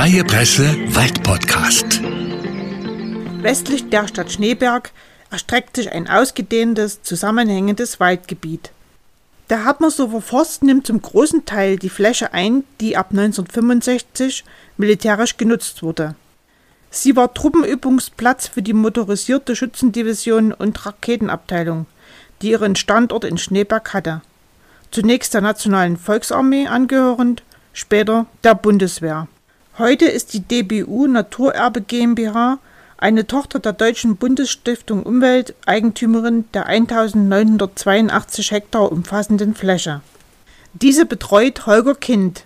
Freie Presse Waldpodcast. Westlich der Stadt Schneeberg erstreckt sich ein ausgedehntes, zusammenhängendes Waldgebiet. Der Hartmannsdorfer Forst nimmt zum großen Teil die Fläche ein, die ab 1965 militärisch genutzt wurde. Sie war Truppenübungsplatz für die motorisierte Schützendivision und Raketenabteilung, die ihren Standort in Schneeberg hatte. Zunächst der Nationalen Volksarmee angehörend, später der Bundeswehr. Heute ist die DBU Naturerbe GmbH eine Tochter der Deutschen Bundesstiftung Umwelt Eigentümerin der 1982 Hektar umfassenden Fläche. Diese betreut Holger Kind.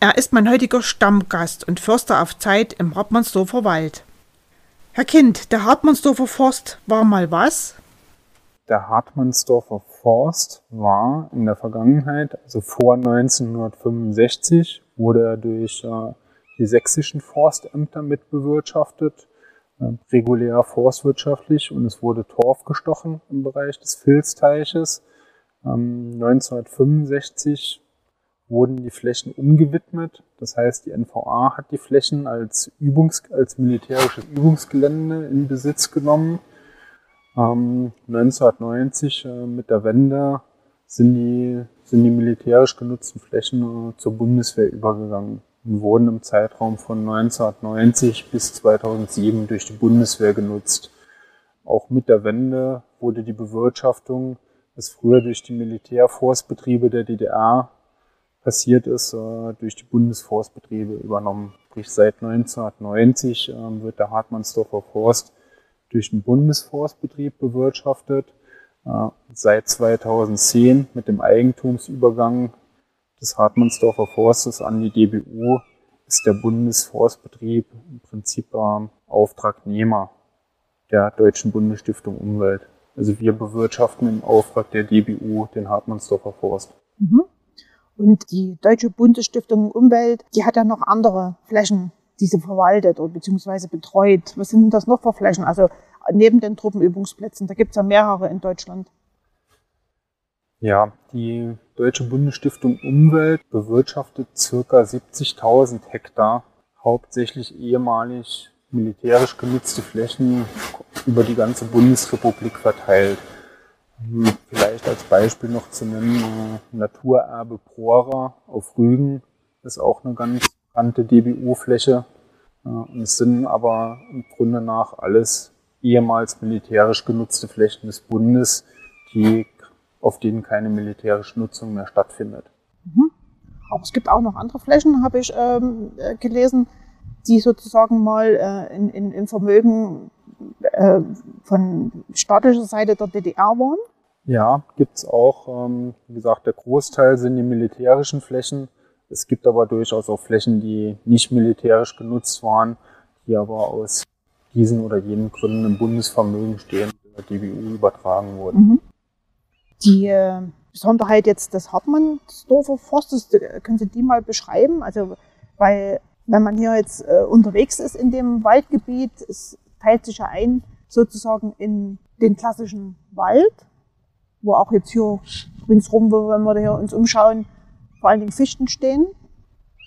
Er ist mein heutiger Stammgast und Förster auf Zeit im Hartmannsdorfer Wald. Herr Kind, der Hartmannsdorfer Forst war mal was? Der Hartmannsdorfer Forst war in der Vergangenheit, also vor 1965, wurde er durch äh, die sächsischen Forstämter mitbewirtschaftet, äh, regulär forstwirtschaftlich und es wurde Torf gestochen im Bereich des Filzteiches. Ähm, 1965 wurden die Flächen umgewidmet. Das heißt, die NVA hat die Flächen als, Übungs-, als militärisches Übungsgelände in Besitz genommen. Ähm, 1990 äh, mit der Wende sind die, sind die militärisch genutzten Flächen äh, zur Bundeswehr übergegangen und wurden im Zeitraum von 1990 bis 2007 durch die Bundeswehr genutzt. Auch mit der Wende wurde die Bewirtschaftung, das früher durch die Militärforstbetriebe der DDR passiert ist, äh, durch die Bundesforstbetriebe übernommen. Sprich, seit 1990 äh, wird der Hartmannsdorfer Forst durch den Bundesforstbetrieb bewirtschaftet. Äh, seit 2010 mit dem Eigentumsübergang des Hartmannsdorfer Forstes an die DBU ist der Bundesforstbetrieb im Prinzip Auftragnehmer der Deutschen Bundesstiftung Umwelt. Also wir bewirtschaften im Auftrag der DBU den Hartmannsdorfer Forst. Mhm. Und die Deutsche Bundesstiftung Umwelt, die hat ja noch andere Flächen, die sie verwaltet oder beziehungsweise betreut. Was sind denn das noch für Flächen? Also neben den Truppenübungsplätzen, da gibt es ja mehrere in Deutschland. Ja, die Deutsche Bundesstiftung Umwelt bewirtschaftet circa 70.000 Hektar, hauptsächlich ehemalig militärisch genutzte Flächen über die ganze Bundesrepublik verteilt. Hm, vielleicht als Beispiel noch zu nennen, äh, Naturerbe Prora auf Rügen ist auch eine ganz bekannte DBU-Fläche. Äh, es sind aber im Grunde nach alles ehemals militärisch genutzte Flächen des Bundes, die, auf denen keine militärische Nutzung mehr stattfindet. Mhm. Aber es gibt auch noch andere Flächen, habe ich ähm, äh, gelesen, die sozusagen mal äh, in, in, in Vermögen äh, von staatlicher Seite der DDR waren? Ja, gibt's auch. Ähm, wie gesagt, der Großteil sind die militärischen Flächen. Es gibt aber durchaus auch Flächen, die nicht militärisch genutzt waren, die aber aus diesen oder jenen Gründen im Bundesvermögen stehen, der DBU übertragen wurden. Mhm. Die äh, Besonderheit jetzt des Hartmannsdorfer Forstes, können Sie die mal beschreiben? Also, weil wenn man hier jetzt äh, unterwegs ist in dem Waldgebiet, es teilt sich ja ein sozusagen in den klassischen Wald, wo auch jetzt hier ringsrum, wenn wir hier uns umschauen, vor allen Dingen Fichten stehen,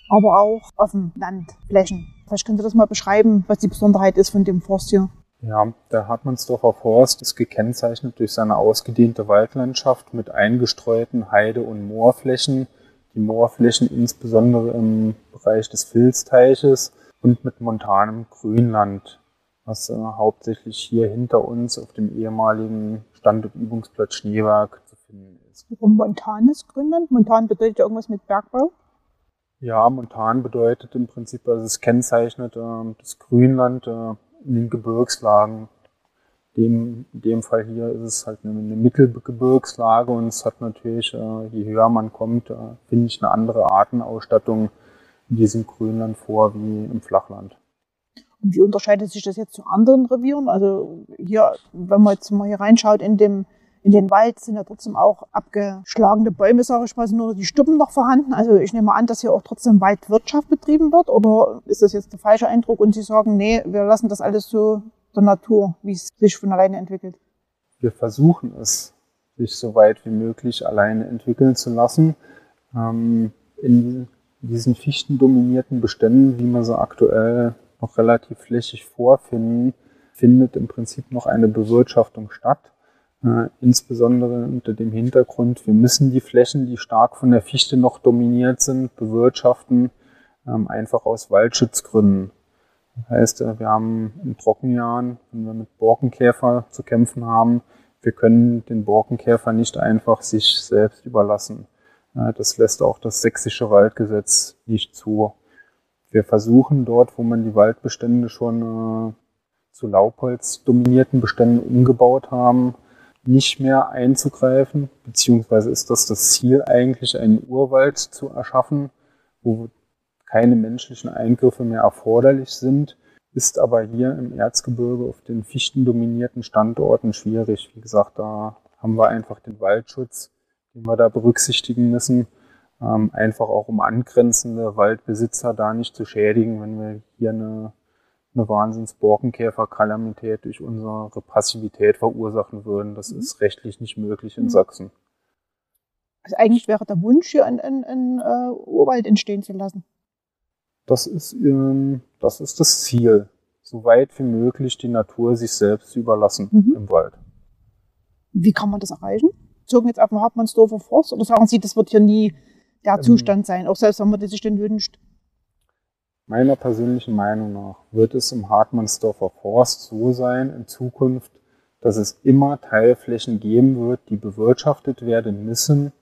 aber auch auf dem Land Flächen. Vielleicht könnt ihr das mal beschreiben, was die Besonderheit ist von dem Forst hier. Ja, der Hartmannsdorfer Forst ist gekennzeichnet durch seine ausgedehnte Waldlandschaft mit eingestreuten Heide- und Moorflächen, die Moorflächen insbesondere im Bereich des Filzteiches und mit montanem Grünland, was äh, hauptsächlich hier hinter uns auf dem ehemaligen Stand- und Übungsplatz Schneeberg zu finden ist. Warum montanes Grünland? Montan bedeutet ja irgendwas mit Bergbau? Ja, montan bedeutet im Prinzip, also es kennzeichnet äh, das Grünland äh, in den Gebirgslagen. Dem, in dem Fall hier ist es halt eine, Mittelgebirgslage und es hat natürlich, äh, je höher man kommt, äh, finde ich eine andere Artenausstattung in diesem Grünland vor wie im Flachland. Und wie unterscheidet sich das jetzt zu anderen Revieren? Also hier, wenn man jetzt mal hier reinschaut in dem in den Wald sind ja trotzdem auch abgeschlagene Bäume, sage ich mal, sind nur die Stuppen noch vorhanden. Also ich nehme an, dass hier auch trotzdem Waldwirtschaft betrieben wird. Oder ist das jetzt der falsche Eindruck und Sie sagen, nee, wir lassen das alles so der Natur, wie es sich von alleine entwickelt? Wir versuchen es, sich so weit wie möglich alleine entwickeln zu lassen. Ähm, in, diesen fichtendominierten Beständen, wie wir sie aktuell noch relativ flächig vorfinden, findet im Prinzip noch eine Bewirtschaftung statt. Insbesondere unter dem Hintergrund, wir müssen die Flächen, die stark von der Fichte noch dominiert sind, bewirtschaften, ähm, einfach aus Waldschutzgründen. Das heißt, äh, wir haben in Trockenjahren, wenn wir mit Borkenkäfer zu kämpfen haben, wir können den Borkenkäfer nicht einfach sich selbst überlassen. Das lässt auch das sächsische Waldgesetz nicht zu. Wir versuchen dort, wo man die Waldbestände schon äh, zu Laubholz dominierten Beständen umgebaut haben, nicht mehr einzugreifen, beziehungsweise ist das das Ziel eigentlich, einen Urwald zu erschaffen, wo keine menschlichen Eingriffe mehr erforderlich sind, ist aber hier im Erzgebirge auf den fichtendominierten Standorten schwierig. Wie gesagt, da haben wir einfach den Waldschutz, den wir da berücksichtigen müssen, ähm, einfach auch um angrenzende Waldbesitzer da nicht zu schädigen, wenn wir hier eine eine Wahnsinns-Borkenkäfer-Kalamität durch unsere Passivität verursachen würden. Das mhm. ist rechtlich nicht möglich in mhm. Sachsen. Also eigentlich wäre der Wunsch, hier ein, ein, ein uh, Urwald entstehen zu lassen. Das ist, ähm, das ist das Ziel, so weit wie möglich die Natur sich selbst zu überlassen mhm. im Wald. Wie kann man das erreichen? Zogen jetzt auf dem Hartmannsdorfer Forst oder sagen Sie, das wird hier nie der ähm, Zustand sein, auch selbst wenn man das sich denn wünscht? Meiner persönlichen Meinung nach wird es im Hartmannsdorfer Forst so sein in Zukunft, dass es immer Teilflächen geben wird, die bewirtschaftet werden müssen,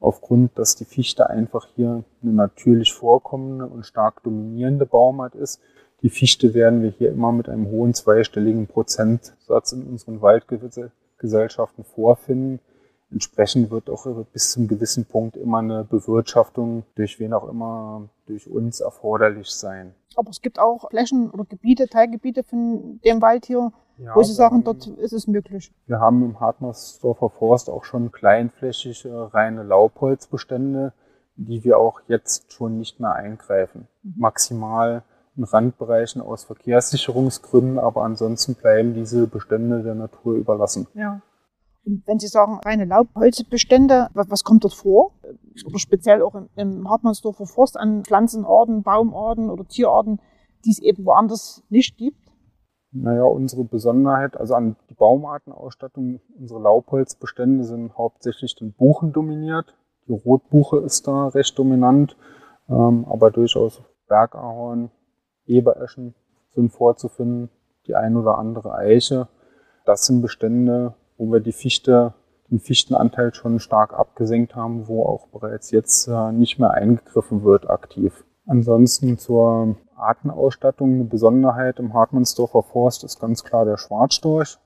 aufgrund, dass die Fichte einfach hier eine natürlich vorkommende und stark dominierende Baumart ist. Die Fichte werden wir hier immer mit einem hohen zweistelligen Prozentsatz in unseren Waldgesellschaften vorfinden. Entsprechend wird auch bis zum gewissen Punkt immer eine Bewirtschaftung durch wen auch immer durch uns erforderlich sein. Aber es gibt auch Flächen oder Gebiete, Teilgebiete von dem Wald hier, ja, wo Sie sagen, dort ist es möglich. Wir haben im Hartmannsdorfer Forst auch schon kleinflächige reine Laubholzbestände, die wir auch jetzt schon nicht mehr eingreifen. Mhm. Maximal in Randbereichen aus Verkehrssicherungsgründen, aber ansonsten bleiben diese Bestände der Natur überlassen. Ja. Und wenn Sie sagen, reine Laubholzbestände, was kommt dort vor? Oder speziell auch im Hartmannsdorfer Forst an Pflanzenarten, Baumarten oder Tierarten, die es eben woanders nicht gibt? Naja, unsere Besonderheit, also an die Baumartenausstattung, unsere Laubholzbestände sind hauptsächlich den Buchen dominiert. Die Rotbuche ist da recht dominant, ähm, aber durchaus Bergahorn, Ebereschen sind vorzufinden, die ein oder andere Eiche. Das sind Bestände, wo wir die Fichte, den Fichtenanteil schon stark abgesenkt haben, wo auch bereits jetzt äh, nicht mehr eingegriffen wird aktiv. Ansonsten zur Artenausstattung eine Besonderheit im Hartmannsdorfer Forst ist ganz klar der Schwarzstorch.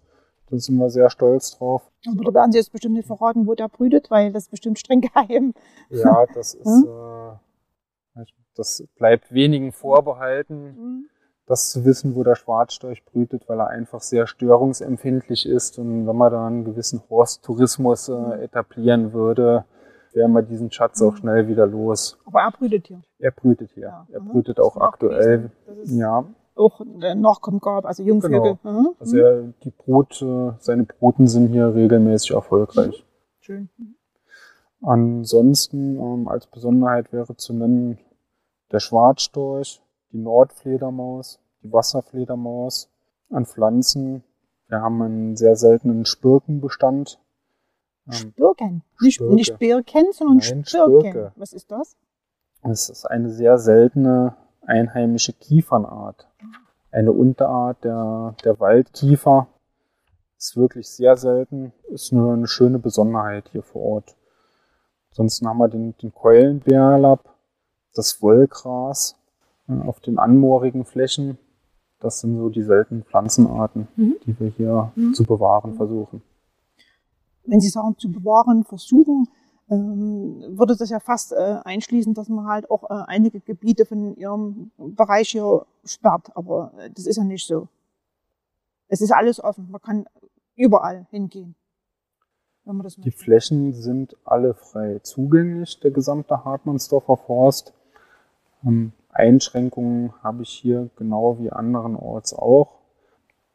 Da sind wir sehr stolz drauf. Aber da werden Sie jetzt bestimmt nicht verraten, wo der brütet, weil das ist bestimmt streng geheim. Ja, das ist, hm? äh, das bleibt wenigen vorbehalten. Hm das zu wissen, wo der Schwarzstorch brütet, weil er einfach sehr störungsempfindlich ist. Und wenn man da einen gewissen Horsttourismus äh, etablieren würde, wären wir diesen Schatz auch schnell wieder los. Aber er brütet hier. Er brütet hier. Ja. Er brütet auch aktuell. Ja. Auch Nachkommen gab, also Jungvögel. Genau. Mhm. Also er, die Brut, äh, seine Bruten sind hier regelmäßig erfolgreich. Mhm. Schön. Ansonsten ähm, als Besonderheit wäre zu nennen der Schwarzstorch, die Nordfledermaus, die Wasserfledermaus an Pflanzen. Wir haben einen sehr seltenen Spirkenbestand. Ähm, Spirken? Nicht, Spirke. nicht Birken, sondern Nein, Spirken. Spirke. Was ist das? Es ist eine sehr seltene einheimische Kiefernart. Eine Unterart der, der Waldkiefer. Ist wirklich sehr selten. Ist nur eine schöne Besonderheit hier vor Ort. Ansonsten haben wir den, den Keulenbärlapp, das Wollgras äh, auf den anmoorigen Flächen. Das sind so die seltenen Pflanzenarten, mhm. die wir hier mhm. zu bewahren versuchen. Wenn Sie sagen, zu bewahren versuchen, ähm, würde das ja fast äh, einschließen, dass man halt auch äh, einige Gebiete von Ihrem Bereich hier sperrt. Aber äh, das ist ja nicht so. Es ist alles offen. Man kann überall hingehen. Wenn man das die Flächen sind alle frei zugänglich, der gesamte Hartmannsdorfer Forst. Einschränkungen habe ich hier genau wie anderenorts auch.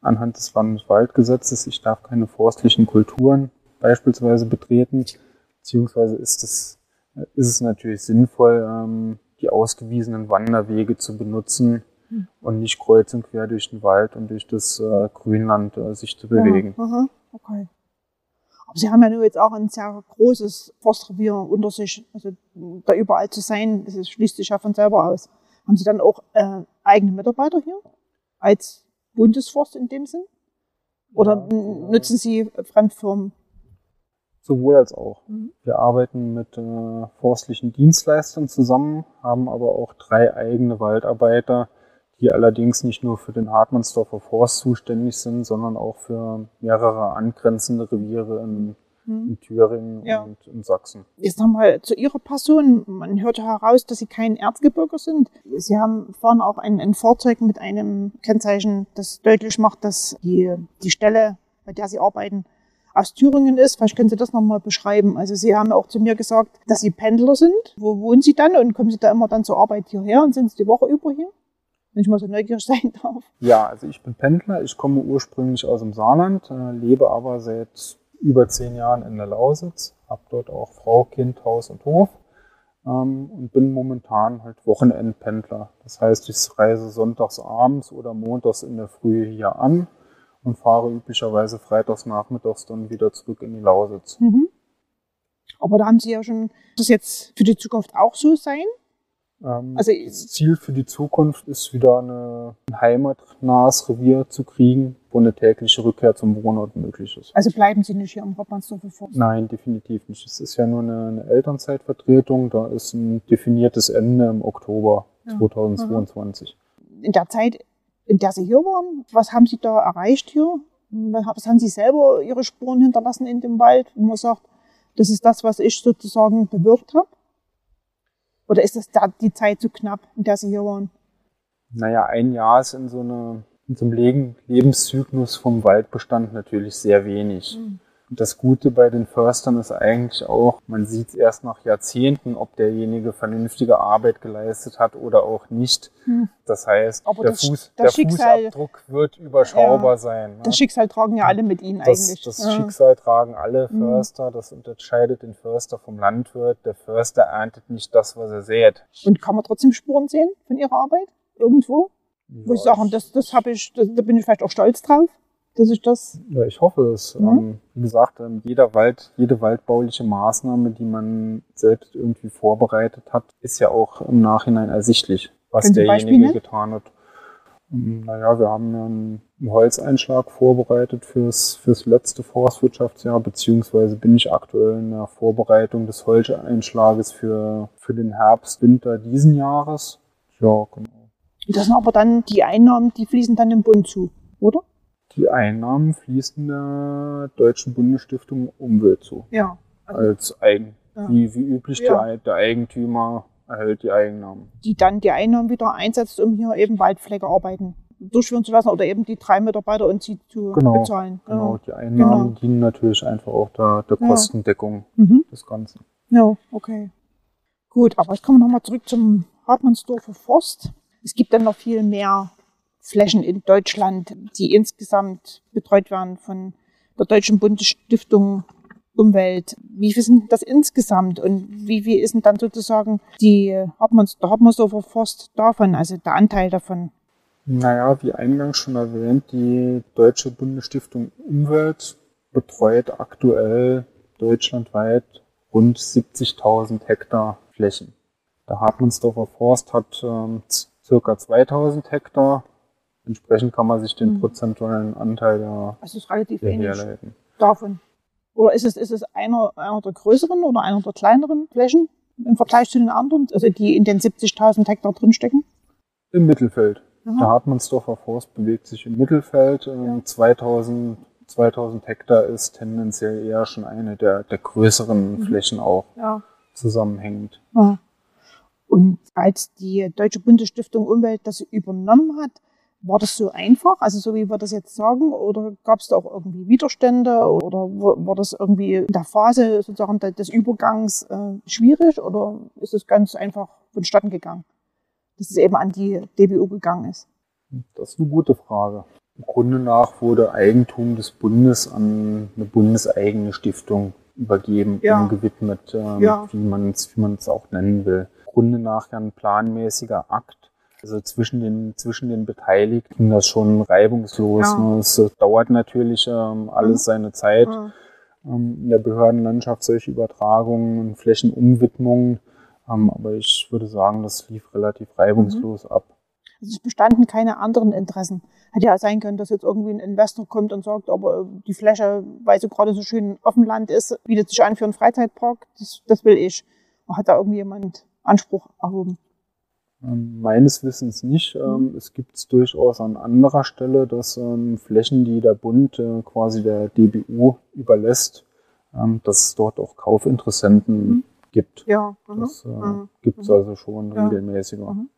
Anhand des Landeswaldgesetzes, ich darf keine forstlichen Kulturen beispielsweise betreten, beziehungsweise ist es, ist es natürlich sinnvoll, ähm, die ausgewiesenen Wanderwege zu benutzen Hm. und nicht kreuz und quer durch den Wald und durch das äh, Grünland äh, sich zu bewegen. Ja, okay. Aber Sie haben ja nur jetzt auch ein sehr großes Forstrevier unter sich. Also da überall zu sein, das schließt sich ja von selber aus. Haben Sie dann auch äh, eigene Mitarbeiter hier? Als Bundesforst in dem Sinn? Oder Ja, n- nutzen Sie Fremdfirmen? Sowohl als auch. Mhm. Wir arbeiten mit äh, forstlichen Dienstleistern zusammen, haben aber auch drei eigene Waldarbeiter, die allerdings nicht nur für den Hartmannsdorfer Forst zuständig sind, sondern auch für mehrere angrenzende Reviere in, Hm. in Thüringen Ja. und in Sachsen. Jetzt nochmal zu Ihrer Person. Man hört ja heraus, dass Sie kein Erzgebirger sind. Sie haben fahren auch ein, ein Fahrzeug mit einem Kennzeichen, das deutlich macht, dass die, die Stelle, bei der Sie arbeiten, aus Thüringen ist. Vielleicht können Sie das nochmal beschreiben. Also Sie haben ja auch zu mir gesagt, dass Sie Pendler sind. Wo wohnen Sie dann und kommen Sie da immer dann zur Arbeit hierher und sind Sie die Woche über hier? Wenn ich mal so neugierig sein darf. Ja, also ich bin Pendler. Ich komme ursprünglich aus dem Saarland, äh, lebe aber seit über zehn Jahren in der Lausitz, habe dort auch Frau, Kind, Haus und Hof ähm, und bin momentan halt Wochenendpendler. Das heißt, ich reise sonntags abends oder montags in der Früh hier an und fahre üblicherweise freitags nachmittags dann wieder zurück in die Lausitz. Mhm. Aber da haben Sie ja schon, das jetzt für die Zukunft auch so sein? Ähm, Also- das Ziel für die Zukunft ist wieder eine, ein heimatnahes Revier zu kriegen, wo eine tägliche Rückkehr zum Wohnort möglich ist. Also bleiben Sie nicht hier am Rottmannsdorfer Forst? Nein, definitiv nicht. Es ist ja nur eine, eine Elternzeitvertretung. Da ist ein definiertes Ende im Oktober Ja. 2022. in der Zeit, in der Sie hier waren, was haben Sie da erreicht hier? Was haben Sie selber Ihre Spuren hinterlassen in dem Wald, wo man sagt, das ist das, was ich sozusagen bewirkt habe? Oder ist das da die Zeit zu knapp, in der Sie hier waren? Naja, ein Jahr ist in so, eine, in so einem Leben, Lebenszyklus vom Waldbestand natürlich sehr wenig. Und das Gute bei den Förstern ist eigentlich auch, man sieht erst nach Jahrzehnten, ob derjenige vernünftige Arbeit geleistet hat oder auch nicht. Hm. Das heißt, Aber der, das- Fuß, das der Schicksal- Fußabdruck wird überschaubar Ja. sein. Ne? Das Schicksal tragen ja alle mit Ihnen Das, eigentlich. das Ja. Schicksal tragen alle Mhm. Förster. Das unterscheidet den Förster vom Landwirt. Der Förster erntet nicht das, was er sät. Und kann man trotzdem Spuren sehen von Ihrer Arbeit? Irgendwo? Wo ich Ja, sagen, das, das habe ich, das, da bin ich vielleicht auch stolz drauf, dass ich das. Ja, ich hoffe es. Mhm. Ähm, wie gesagt, ähm, jeder Wald, jede waldbauliche Maßnahme, die man selbst irgendwie vorbereitet hat, ist ja auch im Nachhinein ersichtlich, was derjenige getan hat. Ähm, Naja, wir haben ja einen einen Holzeinschlag vorbereitet fürs, fürs letzte Forstwirtschaftsjahr, beziehungsweise bin ich aktuell in der Vorbereitung des Holzeinschlages für, für den Herbst, Winter diesen Jahres. Ja, genau. Das sind aber dann die Einnahmen, die fließen dann dem Bund zu, oder? Die Einnahmen fließen der Deutschen Bundesstiftung Umwelt zu. Ja. als Eigen. Ja. Wie, wie üblich, Ja. der, der Eigentümer erhält die Eigennamen. die dann die Einnahmen wieder einsetzt, um hier eben Waldpflegearbeiten durchführen zu lassen oder eben die drei Mitarbeiter und sie zu Genau, bezahlen. Genau, die Einnahmen Genau. dienen natürlich einfach auch der, der. Kostendeckung. Mhm. des Ganzen. ja, okay. Gut, aber kommen wir nochmal zurück zum Hartmannsdorfer Forst. Es gibt dann noch viel mehr Flächen in Deutschland, die insgesamt betreut werden von der Deutschen Bundesstiftung Umwelt. Wie viel sind das insgesamt und wie viel ist denn dann sozusagen die Hartmanns, der Hartmannsdorfer Forst davon, also der Anteil davon? Naja, wie eingangs schon erwähnt, die Deutsche Bundesstiftung Umwelt betreut aktuell deutschlandweit rund 70.000 Hektar Flächen. Der Hartmannsdorfer Forst hat ähm, circa 2.000 Hektar. Entsprechend kann man sich den Mhm. prozentualen Anteil ja Das ist relativ wenig herleiten. davon. Oder ist es, ist es einer, einer der größeren oder einer der kleineren Flächen im Vergleich zu den anderen, also die in den 70.000 Hektar drinstecken? Im Mittelfeld. Aha. Der Hartmannsdorfer Forst bewegt sich im Mittelfeld. Ähm, Ja. 2000, 2000 Hektar ist tendenziell eher schon eine der, der größeren Mhm. Flächen auch Ja. zusammenhängend. Ja. Und als die Deutsche Bundesstiftung Umwelt das übernommen hat, war das so einfach, also so wie wir das jetzt sagen, oder gab es da auch irgendwie Widerstände oder wa- war das irgendwie in der Phase sozusagen de- des Übergangs äh, schwierig oder ist es ganz einfach vonstatten gegangen, dass es eben an die DBU gegangen ist? Das ist eine gute Frage. Im Grunde nach wurde Eigentum des Bundes an eine bundeseigene Stiftung übergeben, Ja. umgewidmet, ähm, Ja. wie man es wie auch nennen will. Grunde nach ja ein planmäßiger Akt. Also zwischen den, zwischen den Beteiligten das schon reibungslos. Ja. Ne? Es äh, dauert natürlich ähm, alles Mhm. seine Zeit. Ja. Ähm, in der Behördenlandschaft solche Übertragungen und Flächenumwidmungen. Ähm, aber ich würde sagen, das lief relativ reibungslos ab. Also es bestanden keine anderen Interessen. Hätte ja sein können, dass jetzt irgendwie ein Investor kommt und sagt, aber die Fläche, weil sie gerade so schön auf dem Land ist, bietet sich an für einen Freizeitpark, das, das will ich. Hat da irgendwie jemand Anspruch erhoben? Ähm, meines Wissens nicht. Ähm, es gibt es durchaus an anderer Stelle, dass ähm, Flächen, die der Bund äh, quasi der DBU überlässt, dass es dort auch Kaufinteressenten Mhm. gibt. Ja. Das äh, Mhm. gibt es Mhm. also schon Ja. regelmäßiger. Mhm.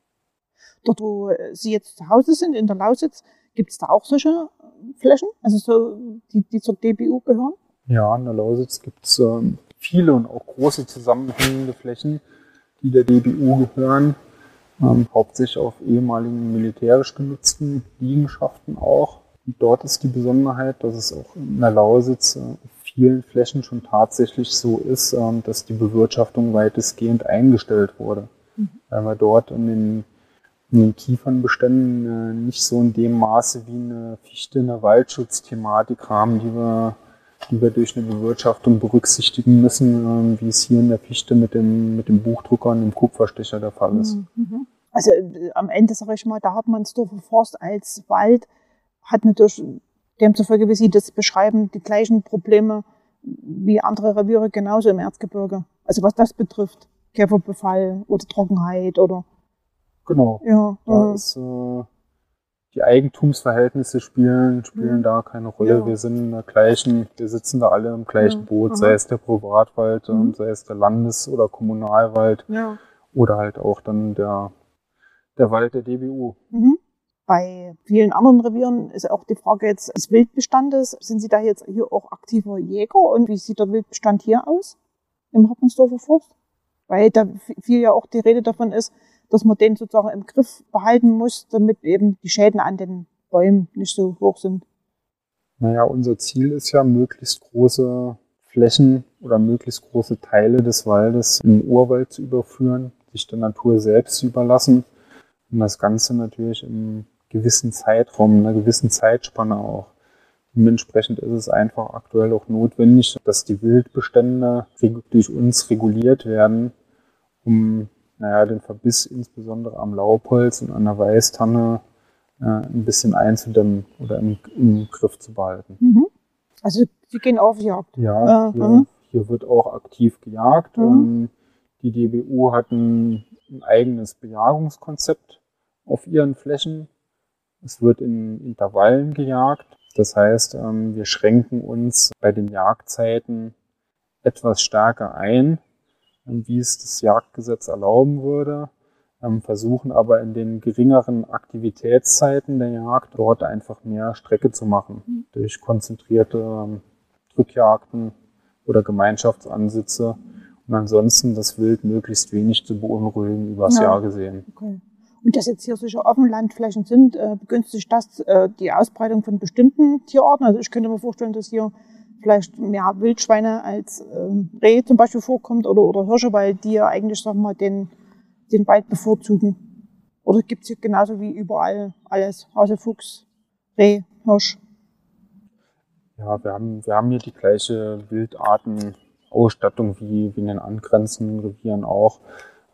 Dort, wo äh, Sie jetzt zu Hause sind, in der Lausitz, gibt es da auch solche Flächen, also so, die, die zur DBU gehören? Ja, in der Lausitz gibt es viele und auch große zusammenhängende Flächen, die der DBU gehören. Ähm, hauptsächlich auf ehemaligen militärisch genutzten Liegenschaften auch. Und dort ist die Besonderheit, dass es auch in der Lausitz äh, auf vielen Flächen schon tatsächlich so ist, ähm, dass die Bewirtschaftung weitestgehend eingestellt wurde. Mhm. Weil wir dort in den, in den Kiefernbeständen äh, nicht so in dem Maße wie eine Fichte, eine Waldschutzthematik haben, die wir die wir durch eine Bewirtschaftung berücksichtigen müssen, ähm, wie es hier in der Fichte mit dem, mit dem Buchdrucker und dem Kupferstecher der Fall ist. Mhm. Also äh, am Ende sage ich mal, der Hartmannsdorfer Forst als Wald hat natürlich demzufolge, wie Sie das beschreiben, die gleichen Probleme wie andere Reviere genauso im Erzgebirge. Also was das betrifft, Käferbefall oder Trockenheit oder Genau. ja. Da ja. ist, äh, die Eigentumsverhältnisse spielen, spielen Mhm. da keine Rolle. Ja. Wir sind in der gleichen, wir sitzen da alle im gleichen Ja. Boot, Aha. sei es der Privatwald, ähm, Mhm. sei es der Landes- oder Kommunalwald ja. oder halt auch dann der, der Wald der DBU. Mhm. Bei vielen anderen Revieren ist auch die Frage jetzt des Wildbestandes. Sind Sie da jetzt hier auch aktiver Jäger und wie sieht der Wildbestand hier aus im Hartmannsdorfer Forst? Weil da viel ja auch die Rede davon ist, dass man den sozusagen im Griff behalten muss, damit eben die Schäden an den Bäumen nicht so hoch sind. Naja, unser Ziel ist ja, möglichst große Flächen oder möglichst große Teile des Waldes in den Urwald zu überführen, sich der Natur selbst zu überlassen und das Ganze natürlich im gewissen Zeitraum, in einer gewissen Zeitspanne auch. Dementsprechend ist es einfach aktuell auch notwendig, dass die Wildbestände durch uns reguliert werden, um naja, den Verbiss insbesondere am Laubholz und an der Weißtanne äh, ein bisschen einzudämmen oder im, im Griff zu behalten. Mhm. Also Sie gehen auf Jagd. Ja, Äh, hier, mhm. hier wird auch aktiv gejagt. Mhm. Ähm, Die DBU hat ein, ein eigenes Bejagungskonzept auf ihren Flächen. Es wird in Intervallen gejagt. Das heißt, ähm, wir schränken uns bei den Jagdzeiten etwas stärker ein, wie es das Jagdgesetz erlauben würde, ähm, versuchen aber in den geringeren Aktivitätszeiten der Jagd dort einfach mehr Strecke zu machen. Durch konzentrierte ähm, Drückjagden oder Gemeinschaftsansitze und ansonsten das Wild möglichst wenig zu beunruhigen übers Ja. Jahr gesehen. Okay. Und dass jetzt hier solche Offenlandflächen sind, äh, begünstigt das äh, die Ausbreitung von bestimmten Tierarten? Also ich könnte mir vorstellen, dass hier vielleicht mehr Wildschweine als ähm, Reh zum Beispiel vorkommt oder, oder Hirsche, weil die ja eigentlich, sag mal, den, den Wald bevorzugen. Oder gibt es hier genauso wie überall alles? Hase, Fuchs, Reh, Hirsch. Ja, wir haben, wir haben hier die gleiche Wildartenausstattung wie, wie in den angrenzenden Revieren auch.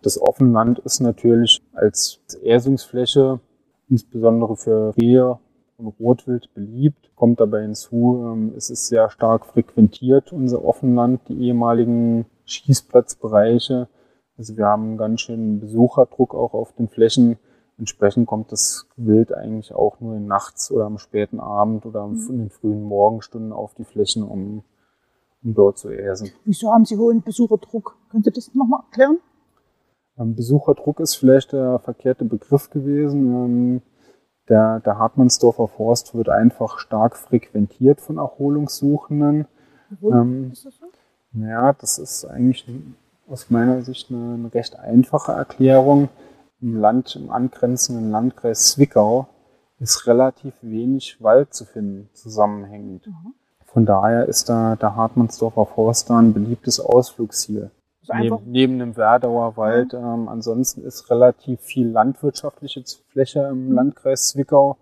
Das Offenland ist natürlich als Äsungsfläche insbesondere für Rehe und Rotwild beliebt, kommt dabei hinzu, ähm, es ist sehr stark frequentiert, unser Offenland, die ehemaligen Schießplatzbereiche. Also wir haben einen ganz schönen Besucherdruck auch auf den Flächen. Entsprechend kommt das Wild eigentlich auch nur nachts oder am späten Abend oder am- in den frühen Morgenstunden auf die Flächen, um, um dort zu äsen. Wieso haben Sie hohen Besucherdruck? Können Sie das nochmal erklären? Ähm, Besucherdruck ist vielleicht der verkehrte Begriff gewesen. Der, der Hartmannsdorfer Forst wird einfach stark frequentiert von Erholungssuchenden. Ähm, Ist das so? Ja, das ist eigentlich aus meiner Sicht eine, eine recht einfache Erklärung. Im Land, im angrenzenden Landkreis Zwickau ist relativ wenig Wald zu finden, zusammenhängend. Mhm. Von daher ist da der Hartmannsdorfer Forst da ein beliebtes Ausflugsziel. Neben, neben dem Werdauer Wald. Ähm, ansonsten ist relativ viel landwirtschaftliche Fläche im Mhm. Landkreis Zwickau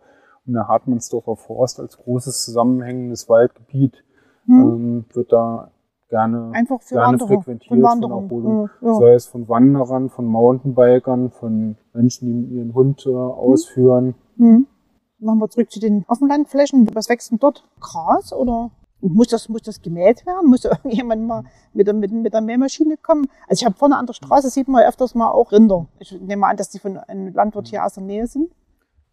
und der Hartmannsdorfer Forst als großes zusammenhängendes Waldgebiet hm, ähm, wird da gerne, einfach für gerne Wanderung. frequentiert Von von. Erholung. Ja, ja. sei es von Wanderern, von Mountainbikern, von Menschen, die ihren Hund äh, ausführen. Hm. Machen wir zurück zu den Offenlandflächen. Was wächst denn dort? Gras oder muss das, muss das gemäht werden? Muss irgendjemand mal mit der, mit, mit der Mähmaschine kommen? Also ich habe vorne an der Straße sieht man öfters mal auch Rinder. Ich nehme an, dass die von einem Landwirt hier aus der Nähe sind.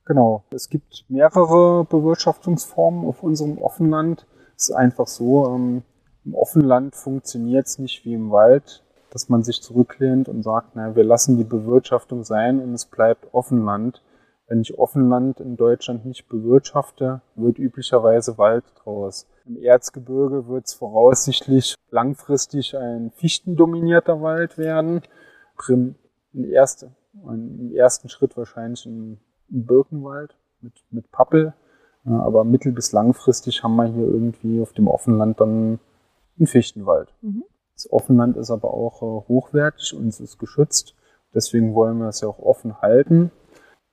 Genau. Es gibt mehrere Bewirtschaftungsformen auf unserem Offenland. Es ist einfach so, ähm, im Offenland funktioniert es nicht wie im Wald, dass man sich zurücklehnt und sagt, naja, wir lassen die Bewirtschaftung sein und es bleibt Offenland. Wenn ich Offenland in Deutschland nicht bewirtschafte, wird üblicherweise Wald draus. Im Erzgebirge wird es voraussichtlich langfristig ein fichtendominierter Wald werden. Prim, in erste, im ersten Schritt wahrscheinlich ein ein Birkenwald mit, mit Pappel. Aber mittel- bis langfristig haben wir hier irgendwie auf dem Offenland dann einen Fichtenwald. Mhm. Das Offenland ist aber auch äh, hochwertig und es ist geschützt. Deswegen wollen wir es ja auch offen halten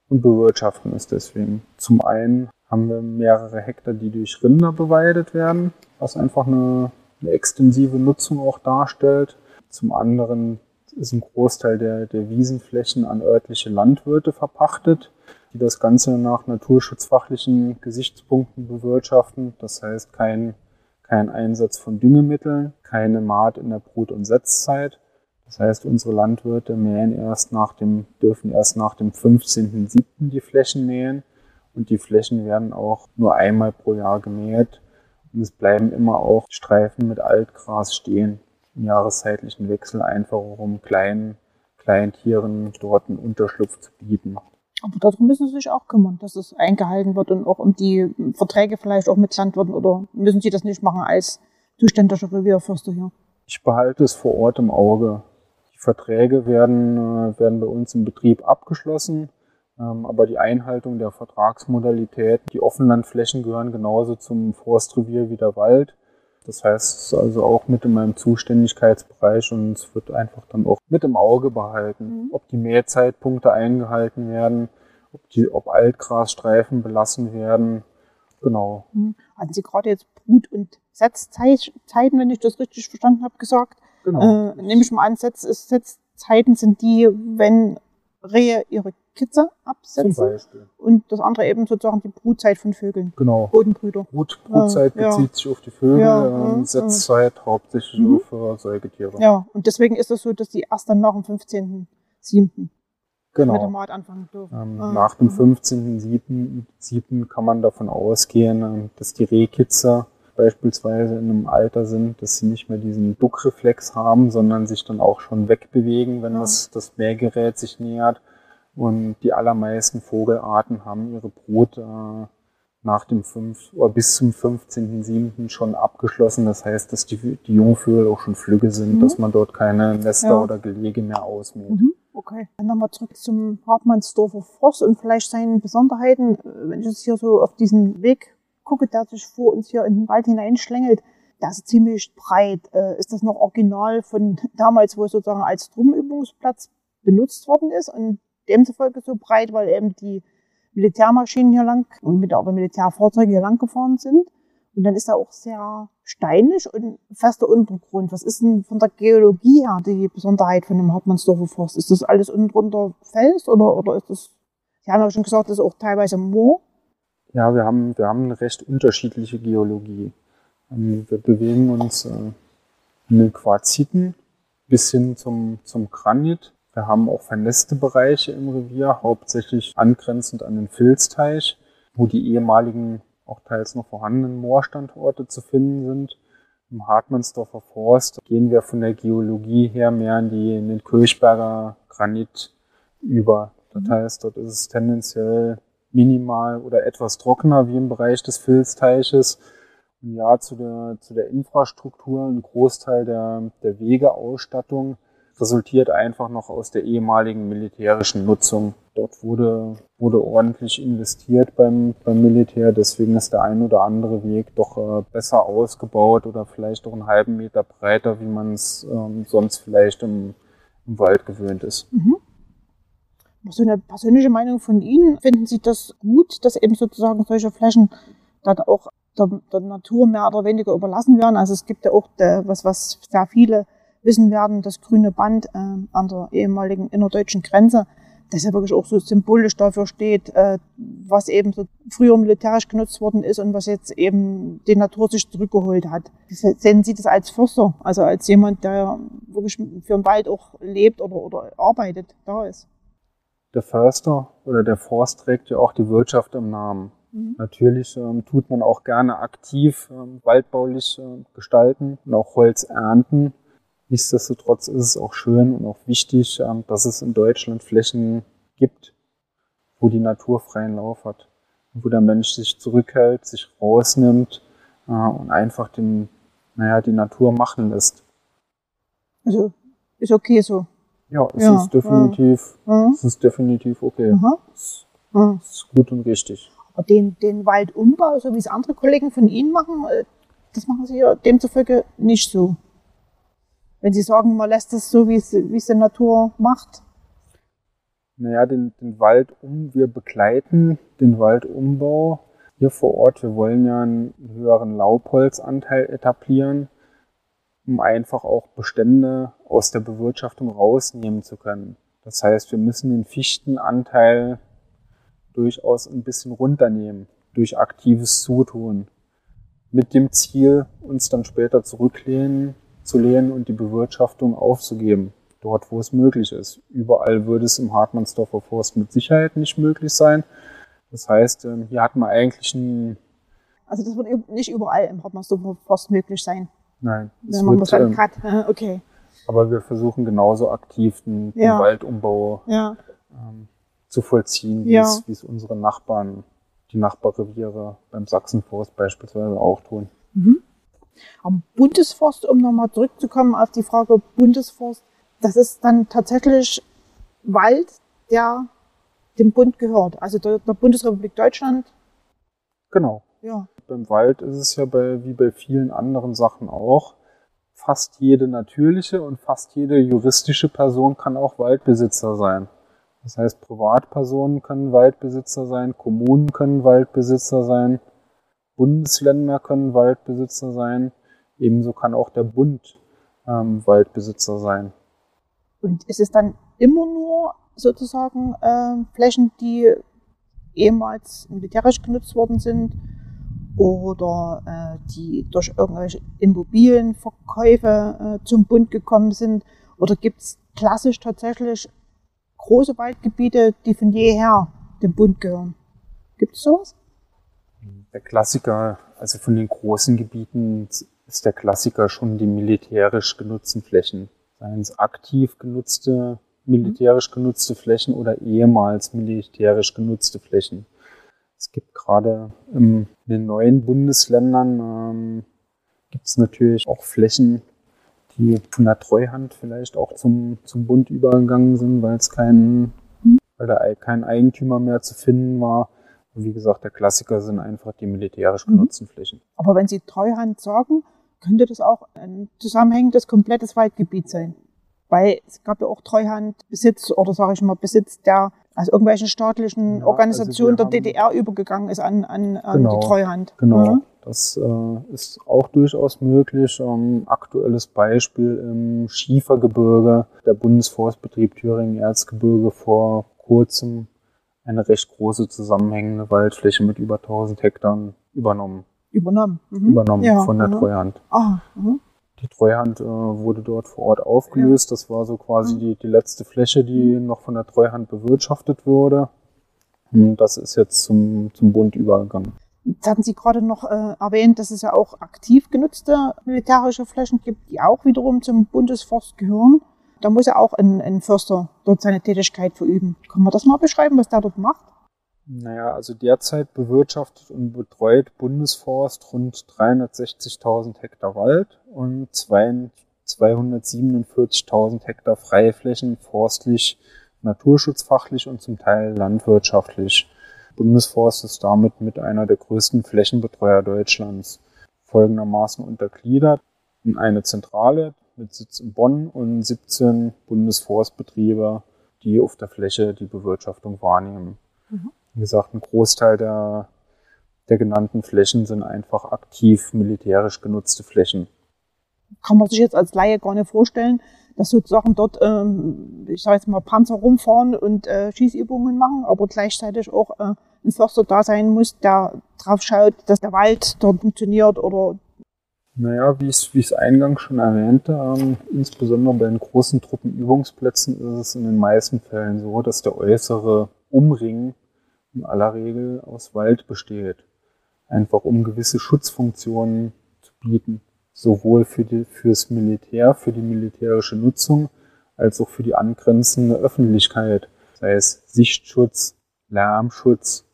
und bewirtschaften es deswegen. Zum einen haben wir mehrere Hektar, die durch Rinder beweidet werden, was einfach eine, eine extensive Nutzung auch darstellt. Zum anderen ist ein Großteil der, der Wiesenflächen an örtliche Landwirte verpachtet, die das Ganze nach naturschutzfachlichen Gesichtspunkten bewirtschaften. Das heißt, kein, kein Einsatz von Düngemitteln, keine Maat in der Brut- und Setzzeit. Das heißt, unsere Landwirte mähen erst nach dem, dürfen erst nach dem 15.07. die Flächen mähen und die Flächen werden auch nur einmal pro Jahr gemäht und es bleiben immer auch Streifen mit Altgras stehen im jahreszeitlichen Wechsel, einfach um kleinen, kleinen Tieren dort einen Unterschlupf zu bieten. Aber darum müssen Sie sich auch kümmern, dass es eingehalten wird und auch um die Verträge vielleicht auch mit Landwirten oder müssen Sie das nicht machen als zuständiger Revierförster hier? Ich behalte es vor Ort im Auge. Die Verträge werden, äh, werden bei uns im Betrieb abgeschlossen, aber die Einhaltung der Vertragsmodalität, die Offenlandflächen gehören genauso zum Forstrevier wie der Wald. Das heißt, es ist also auch mit in meinem Zuständigkeitsbereich und es wird einfach dann auch mit im Auge behalten, Mhm. ob die Mähzeitpunkte eingehalten werden, ob, die, ob Altgrasstreifen belassen werden. Genau. Hm. Hatten Sie gerade jetzt Brut- und Setzzeiten, wenn ich das richtig verstanden habe, gesagt? genau. Äh, nehme ich mal an, Setz, Setzzeiten sind die, wenn Rehe ihre Zum absetzen und das andere eben sozusagen die Brutzeit von Vögeln, Genau. Bodenbrüder. Brut, Brutzeit Ja, ja. bezieht sich auf die Vögel, Ja, ähm, ja, Setzzeit hauptsächlich Mhm. auf äh, Säugetiere. Ja, und deswegen ist es so, dass die erst dann nach dem 15.07. mit der Genau. Maat anfangen dürfen. Ähm, Ah, nach dem mhm. 15.07. kann man davon ausgehen, ähm, dass die Rehkitzer beispielsweise in einem Alter sind, dass sie nicht mehr diesen Duckreflex haben, sondern sich dann auch schon wegbewegen, wenn Ja. das, das Mähgerät sich nähert. Und die allermeisten Vogelarten haben ihre Brut äh, nach dem 5 oder bis zum 15.07. schon abgeschlossen. Das heißt, dass die, die Jungvögel auch schon flügge sind, Mhm. dass man dort keine Nester Ja. oder Gelege mehr ausmäht. Mhm. Okay. Dann nochmal zurück zum Hartmannsdorfer Forst und vielleicht seinen Besonderheiten. Äh, Wenn ich jetzt hier so auf diesen Weg gucke, der sich vor uns hier in den Wald hineinschlängelt, der ist ziemlich breit. Äh, Ist das noch original von damals, wo es sozusagen als Truppenübungsplatz benutzt worden ist und demzufolge so breit, weil eben die Militärmaschinen hier lang und mit oder Militärfahrzeuge hier lang gefahren sind. Und dann ist er auch sehr steinig und fester Untergrund. Was ist denn von der Geologie her die Besonderheit von dem Hartmannsdorfer Forst? Ist das alles unten drunter Fels oder, oder ist das, Sie haben ja schon gesagt, das ist auch teilweise Moor. Ja, wir haben, wir haben eine recht unterschiedliche Geologie. Ähm, Wir bewegen uns äh, in den Quarziten bis hin zum, zum Granit. Wir haben auch vernässte Bereiche im Revier, hauptsächlich angrenzend an den Filzteich, wo die ehemaligen, auch teils noch vorhandenen Moorstandorte zu finden sind. Im Hartmannsdorfer Forst gehen wir von der Geologie her mehr in, die, in den Kirchberger Granit über. Das heißt, dort ist es tendenziell minimal oder etwas trockener wie im Bereich des Filzteiches. Und ja, zu der, zu der Infrastruktur, ein Großteil der, der Wegeausstattung resultiert einfach noch aus der ehemaligen militärischen Nutzung dort wurde, wurde ordentlich investiert beim, beim Militär. Deswegen ist der ein oder andere Weg doch äh, besser ausgebaut oder vielleicht auch einen halben Meter breiter, wie man es ähm, sonst vielleicht im, im Wald gewöhnt ist. Mhm. So eine persönliche Meinung von Ihnen, finden Sie das gut, dass eben sozusagen solche Flächen dann auch der, der Natur mehr oder weniger überlassen werden? Also es gibt ja auch der, was, was sehr viele wissen werden, das grüne Band äh, an der ehemaligen innerdeutschen Grenze, das ja wirklich auch so symbolisch dafür steht, äh, was eben so früher militärisch genutzt worden ist und was jetzt eben die Natur sich zurückgeholt hat. Sehen Sie das als Förster, also als jemand, der wirklich für den Wald auch lebt oder, oder arbeitet, da ist? Der Förster oder der Forst trägt ja auch die Wirtschaft im Namen. Mhm. Natürlich ähm, tut man auch gerne aktiv ähm, waldbaulich äh, gestalten und auch Holz ernten. Nichtsdestotrotz ist es auch schön und auch wichtig, ähm, dass es in Deutschland Flächen gibt, wo die Natur freien Lauf hat, wo der Mensch sich zurückhält, sich rausnimmt äh, und einfach den, naja, die Natur machen lässt. Also ist okay so. Ja, es ja, ist definitiv, ja. es ist definitiv okay. Es ist gut und richtig. Den, den Waldumbau, so wie es andere Kollegen von Ihnen machen, äh, das machen Sie ja demzufolge nicht so. Wenn Sie sagen, man lässt es so, wie es, wie es die Natur macht? Naja, den, den Wald um, wir begleiten den Waldumbau hier vor Ort. Wir wollen ja einen höheren Laubholzanteil etablieren, um einfach auch Bestände aus der Bewirtschaftung rausnehmen zu können. Das heißt, wir müssen den Fichtenanteil durchaus ein bisschen runternehmen durch aktives Zutun. Mit dem Ziel, uns dann später zurücklehnen zu lehnen und die Bewirtschaftung aufzugeben, dort wo es möglich ist. Überall würde es im Hartmannsdorfer Forst mit Sicherheit nicht möglich sein. Das heißt, ähm, hier hat man eigentlich ein... Also das wird nicht überall im Hartmannsdorfer Forst möglich sein. Nein. Wenn man wird, ähm, hat. Okay. Aber wir versuchen genauso aktiv den, den ja. Waldumbau ja. ähm, zu vollziehen, wie, ja. es, wie es unsere Nachbarn, die Nachbarreviere beim Sachsenforst beispielsweise auch tun. Mhm. Am Bundesforst, um nochmal zurückzukommen auf die Frage Bundesforst, das ist dann tatsächlich Wald, der dem Bund gehört, also der, der Bundesrepublik Deutschland. Genau. Ja. Beim Wald ist es ja bei, wie bei vielen anderen Sachen auch, fast jede natürliche und fast jede juristische Person kann auch Waldbesitzer sein. Das heißt, Privatpersonen können Waldbesitzer sein, Kommunen können Waldbesitzer sein, Bundesländer können Waldbesitzer sein, ebenso kann auch der Bund ähm, Waldbesitzer sein. Und ist es dann immer nur sozusagen äh, Flächen, die ehemals militärisch genutzt worden sind oder äh, die durch irgendwelche Immobilienverkäufe äh, zum Bund gekommen sind? Oder gibt es klassisch tatsächlich große Waldgebiete, die von jeher dem Bund gehören? Gibt es sowas? Der Klassiker, also von den großen Gebieten ist der Klassiker schon die militärisch genutzten Flächen. Seien es aktiv genutzte, militärisch genutzte Flächen oder ehemals militärisch genutzte Flächen. Es gibt gerade in den neuen Bundesländern ähm, gibt es natürlich auch Flächen, die von der Treuhand vielleicht auch zum, zum Bund übergegangen sind, weil es kein, weil da kein Eigentümer mehr zu finden war. Wie gesagt, der Klassiker sind einfach die militärisch mhm. genutzten mhm. Flächen. Aber wenn Sie Treuhand sagen, könnte das auch ein zusammenhängendes, komplettes Waldgebiet sein. Weil es gab ja auch Treuhandbesitz oder sage ich mal Besitz, der aus irgendwelchen staatlichen ja, Organisationen also der DDR übergegangen ist an, an, an genau, die Treuhand. Genau, mhm. das äh, ist auch durchaus möglich. Ähm, aktuelles Beispiel im Schiefergebirge, der Bundesforstbetrieb Thüringen-Erzgebirge vor kurzem eine recht große zusammenhängende Waldfläche mit über 1000 Hektar übernommen. Übernommen? Mhm. Übernommen ja, von der mhm. Treuhand. Ah, mhm. Die Treuhand äh, wurde dort vor Ort aufgelöst. Ja. Das war so quasi mhm. die, die letzte Fläche, die mhm. noch von der Treuhand bewirtschaftet wurde. Und das ist jetzt zum, zum Bund übergegangen. Jetzt hatten Sie gerade noch äh, erwähnt, dass es ja auch aktiv genutzte militärische Flächen gibt, die auch wiederum zum Bundesforst gehören. Da muss ja auch ein, ein Förster dort seine Tätigkeit verüben. Kann man das mal beschreiben, was der dort macht? Naja, also derzeit bewirtschaftet und betreut Bundesforst rund 360.000 Hektar Wald und 247.000 Hektar freie Flächen forstlich naturschutzfachlich und zum Teil landwirtschaftlich. Bundesforst ist damit mit einer der größten Flächenbetreuer Deutschlands folgendermaßen untergliedert in eine Zentrale mit Sitz in Bonn und 17 Bundesforstbetriebe, die auf der Fläche die Bewirtschaftung wahrnehmen. Mhm. Wie gesagt, ein Großteil der, der genannten Flächen sind einfach aktiv militärisch genutzte Flächen. Kann man sich jetzt als Laie gar nicht vorstellen, dass sozusagen dort, ähm, ich sage jetzt mal, Panzer rumfahren und äh, Schießübungen machen, aber gleichzeitig auch äh, ein Förster da sein muss, der drauf schaut, dass der Wald dort funktioniert oder naja, wie ich es eingangs schon erwähnte, ähm, insbesondere bei den großen Truppenübungsplätzen ist es in den meisten Fällen so, dass der äußere Umring in aller Regel aus Wald besteht. Einfach um gewisse Schutzfunktionen zu bieten. Sowohl für die, fürs Militär, für die militärische Nutzung, als auch für die angrenzende Öffentlichkeit. Sei es Sichtschutz, Lärmschutz,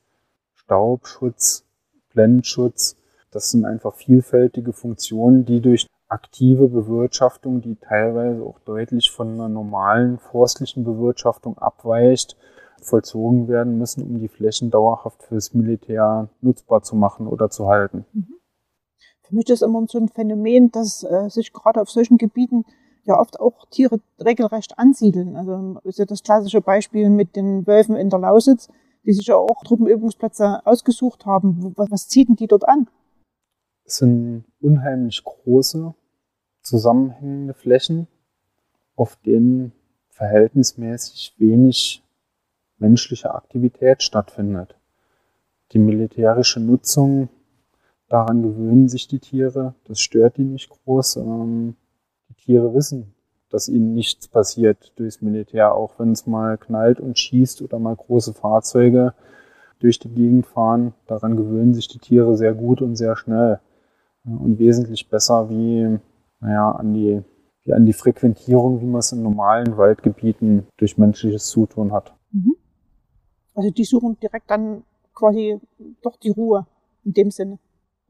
Staubschutz, Blendenschutz. Das sind einfach vielfältige Funktionen, die durch aktive Bewirtschaftung, die teilweise auch deutlich von einer normalen forstlichen Bewirtschaftung abweicht, vollzogen werden müssen, um die Flächen dauerhaft fürs Militär nutzbar zu machen oder zu halten. Mhm. Für mich ist das immer so ein Phänomen, dass äh, sich gerade auf solchen Gebieten ja oft auch Tiere regelrecht ansiedeln. Also ist ja das klassische Beispiel mit den Wölfen in der Lausitz die sich ja auch Truppenübungsplätze ausgesucht haben. Was, was zieht denn die dort an? Es sind unheimlich große, zusammenhängende Flächen, auf denen verhältnismäßig wenig menschliche Aktivität stattfindet. Die militärische Nutzung, daran gewöhnen sich die Tiere, das stört die nicht groß. Ähm, die Tiere wissen, dass ihnen nichts passiert durchs Militär, auch wenn es mal knallt und schießt oder mal große Fahrzeuge durch die Gegend fahren. Daran gewöhnen sich die Tiere sehr gut und sehr schnell und wesentlich besser wie, naja, an die, wie an die Frequentierung, wie man es in normalen Waldgebieten durch menschliches Zutun hat. Mhm. Also die suchen direkt dann quasi doch die Ruhe in dem Sinne.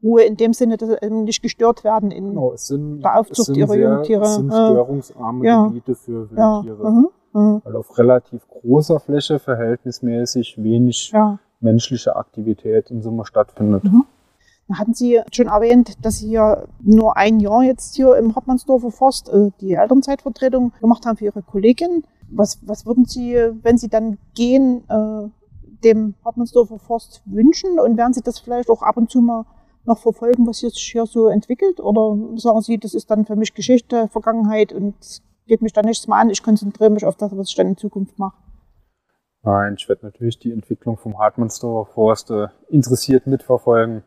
Ruhe in dem Sinne, dass sie nicht gestört werden in genau, es sind, der Aufzucht ihrer sehr, Jungtiere. Es sind störungsarme ja. Gebiete für Wildtiere. Ja. Mhm. Mhm. Weil auf relativ großer Fläche verhältnismäßig wenig ja. menschliche Aktivität in Summe stattfindet. Mhm. Hatten Sie schon erwähnt, dass Sie ja nur ein Jahr jetzt hier im Hartmannsdorfer Forst äh, die Elternzeitvertretung gemacht haben für Ihre Kollegin. Was, was würden Sie, wenn Sie dann gehen, äh, dem Hartmannsdorfer Forst wünschen? Und werden Sie das vielleicht auch ab und zu mal noch verfolgen, was sich hier so entwickelt? Oder sagen Sie, das ist dann für mich Geschichte, Vergangenheit und geht mich da nichts mehr an, ich konzentriere mich auf das, was ich dann in Zukunft mache? Nein, ich werde natürlich die Entwicklung vom Hartmannsdorfer Forst äh, interessiert mitverfolgen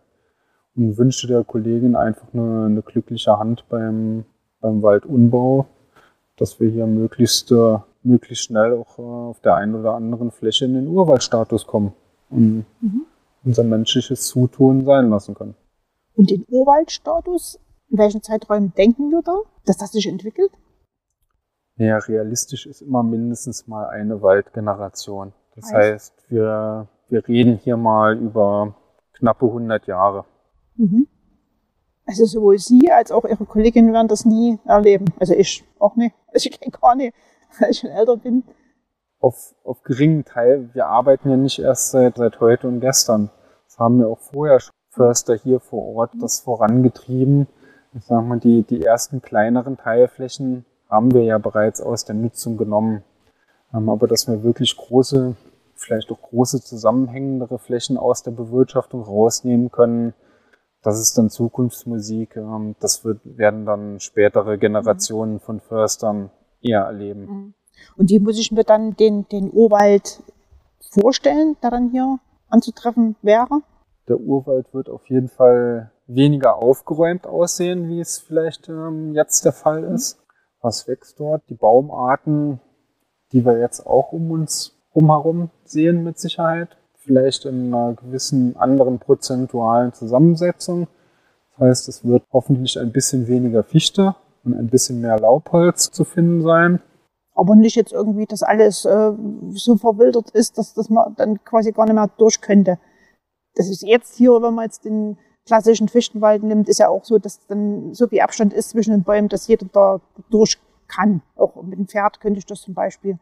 und wünsche der Kollegin einfach eine, eine glückliche Hand beim, beim Waldunbau, dass wir hier möglichst, äh, möglichst schnell auch äh, auf der einen oder anderen Fläche in den Urwaldstatus kommen und mhm. unser menschliches Zutun sein lassen können. Und den Urwaldstatus, in welchen Zeiträumen denken wir da, dass das sich entwickelt? Ja, realistisch ist immer mindestens mal eine Waldgeneration. Das heißt, wir, wir reden hier mal über knappe 100 Jahre. Mhm. Also sowohl Sie als auch Ihre Kolleginnen werden das nie erleben. Also ich auch nicht. Also ich kenne gar nicht, weil ich schon älter bin. Auf, auf geringen Teil. Wir arbeiten ja nicht erst seit, seit heute und gestern. Das haben wir auch vorher schon Förster hier vor Ort das vorangetrieben. Ich sag mal, die, die ersten kleineren Teilflächen haben wir ja bereits aus der Nutzung genommen. Ähm, aber dass wir wirklich große, vielleicht auch große zusammenhängendere Flächen aus der Bewirtschaftung rausnehmen können, das ist dann Zukunftsmusik. Ähm, das wird, werden dann spätere Generationen von Förstern eher erleben. Mhm. Und wie muss ich mir dann den, den Urwald vorstellen, der dann hier anzutreffen wäre? Der Urwald wird auf jeden Fall weniger aufgeräumt aussehen, wie es vielleicht ähm, jetzt der Fall mhm. ist. Was wächst dort? Die Baumarten, die wir jetzt auch um uns umherum sehen mit Sicherheit. Vielleicht in einer gewissen anderen prozentualen Zusammensetzung. Das heißt, es wird hoffentlich ein bisschen weniger Fichte und ein bisschen mehr Laubholz zu finden sein. Aber nicht jetzt irgendwie, dass alles äh, so verwildert ist, dass, dass man dann quasi gar nicht mehr durch könnte das ist jetzt hier, wenn man jetzt den klassischen Fichtenwald nimmt, ist ja auch so, dass dann so viel Abstand ist zwischen den Bäumen, dass jeder da durch kann. Auch mit dem Pferd könnte ich das zum Beispiel.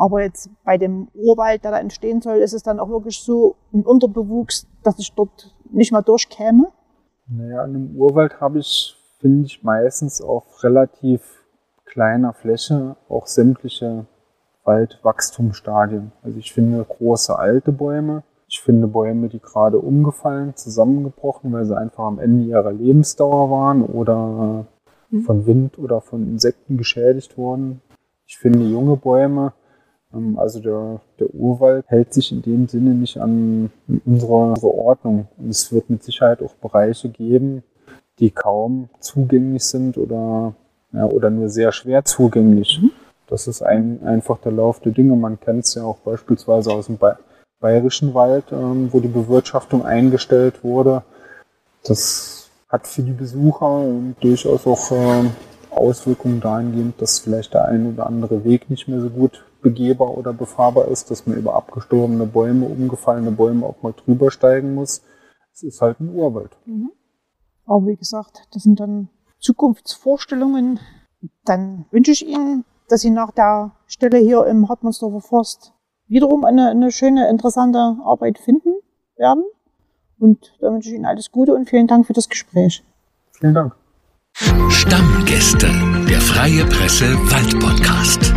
Aber jetzt bei dem Urwald, der da entstehen soll, ist es dann auch wirklich so ein Unterbewuchs, dass ich dort nicht mehr durchkäme? Naja, in einem Urwald habe ich, finde ich, meistens auf relativ kleiner Fläche auch sämtliche Waldwachstumsstadien. Also ich finde große alte Bäume, ich finde Bäume, die gerade umgefallen, zusammengebrochen, weil sie einfach am Ende ihrer Lebensdauer waren oder mhm. von Wind oder von Insekten geschädigt wurden. Ich finde junge Bäume, also der, der Urwald hält sich in dem Sinne nicht an unsere, unsere Ordnung. Und es wird mit Sicherheit auch Bereiche geben, die kaum zugänglich sind oder, ja, oder nur sehr schwer zugänglich. Mhm. Das ist ein, einfach der Lauf der Dinge. Man kennt es ja auch beispielsweise aus dem Bayern bayerischen Wald, ähm, wo die Bewirtschaftung eingestellt wurde. Das hat für die Besucher durchaus auch ähm, Auswirkungen dahingehend, dass vielleicht der ein oder andere Weg nicht mehr so gut begehbar oder befahrbar ist, dass man über abgestorbene Bäume, umgefallene Bäume auch mal drüber steigen muss. Es ist halt ein Urwald. Mhm. Aber wie gesagt, das sind dann Zukunftsvorstellungen. Dann wünsche ich Ihnen, dass Sie nach der Stelle hier im Hartmannsdorfer Forst wiederum eine, eine schöne, interessante Arbeit finden werden. Und da wünsche ich Ihnen alles Gute und vielen Dank für das Gespräch. Vielen Dank. Stammgäste, der Freie Presse Wald Podcast.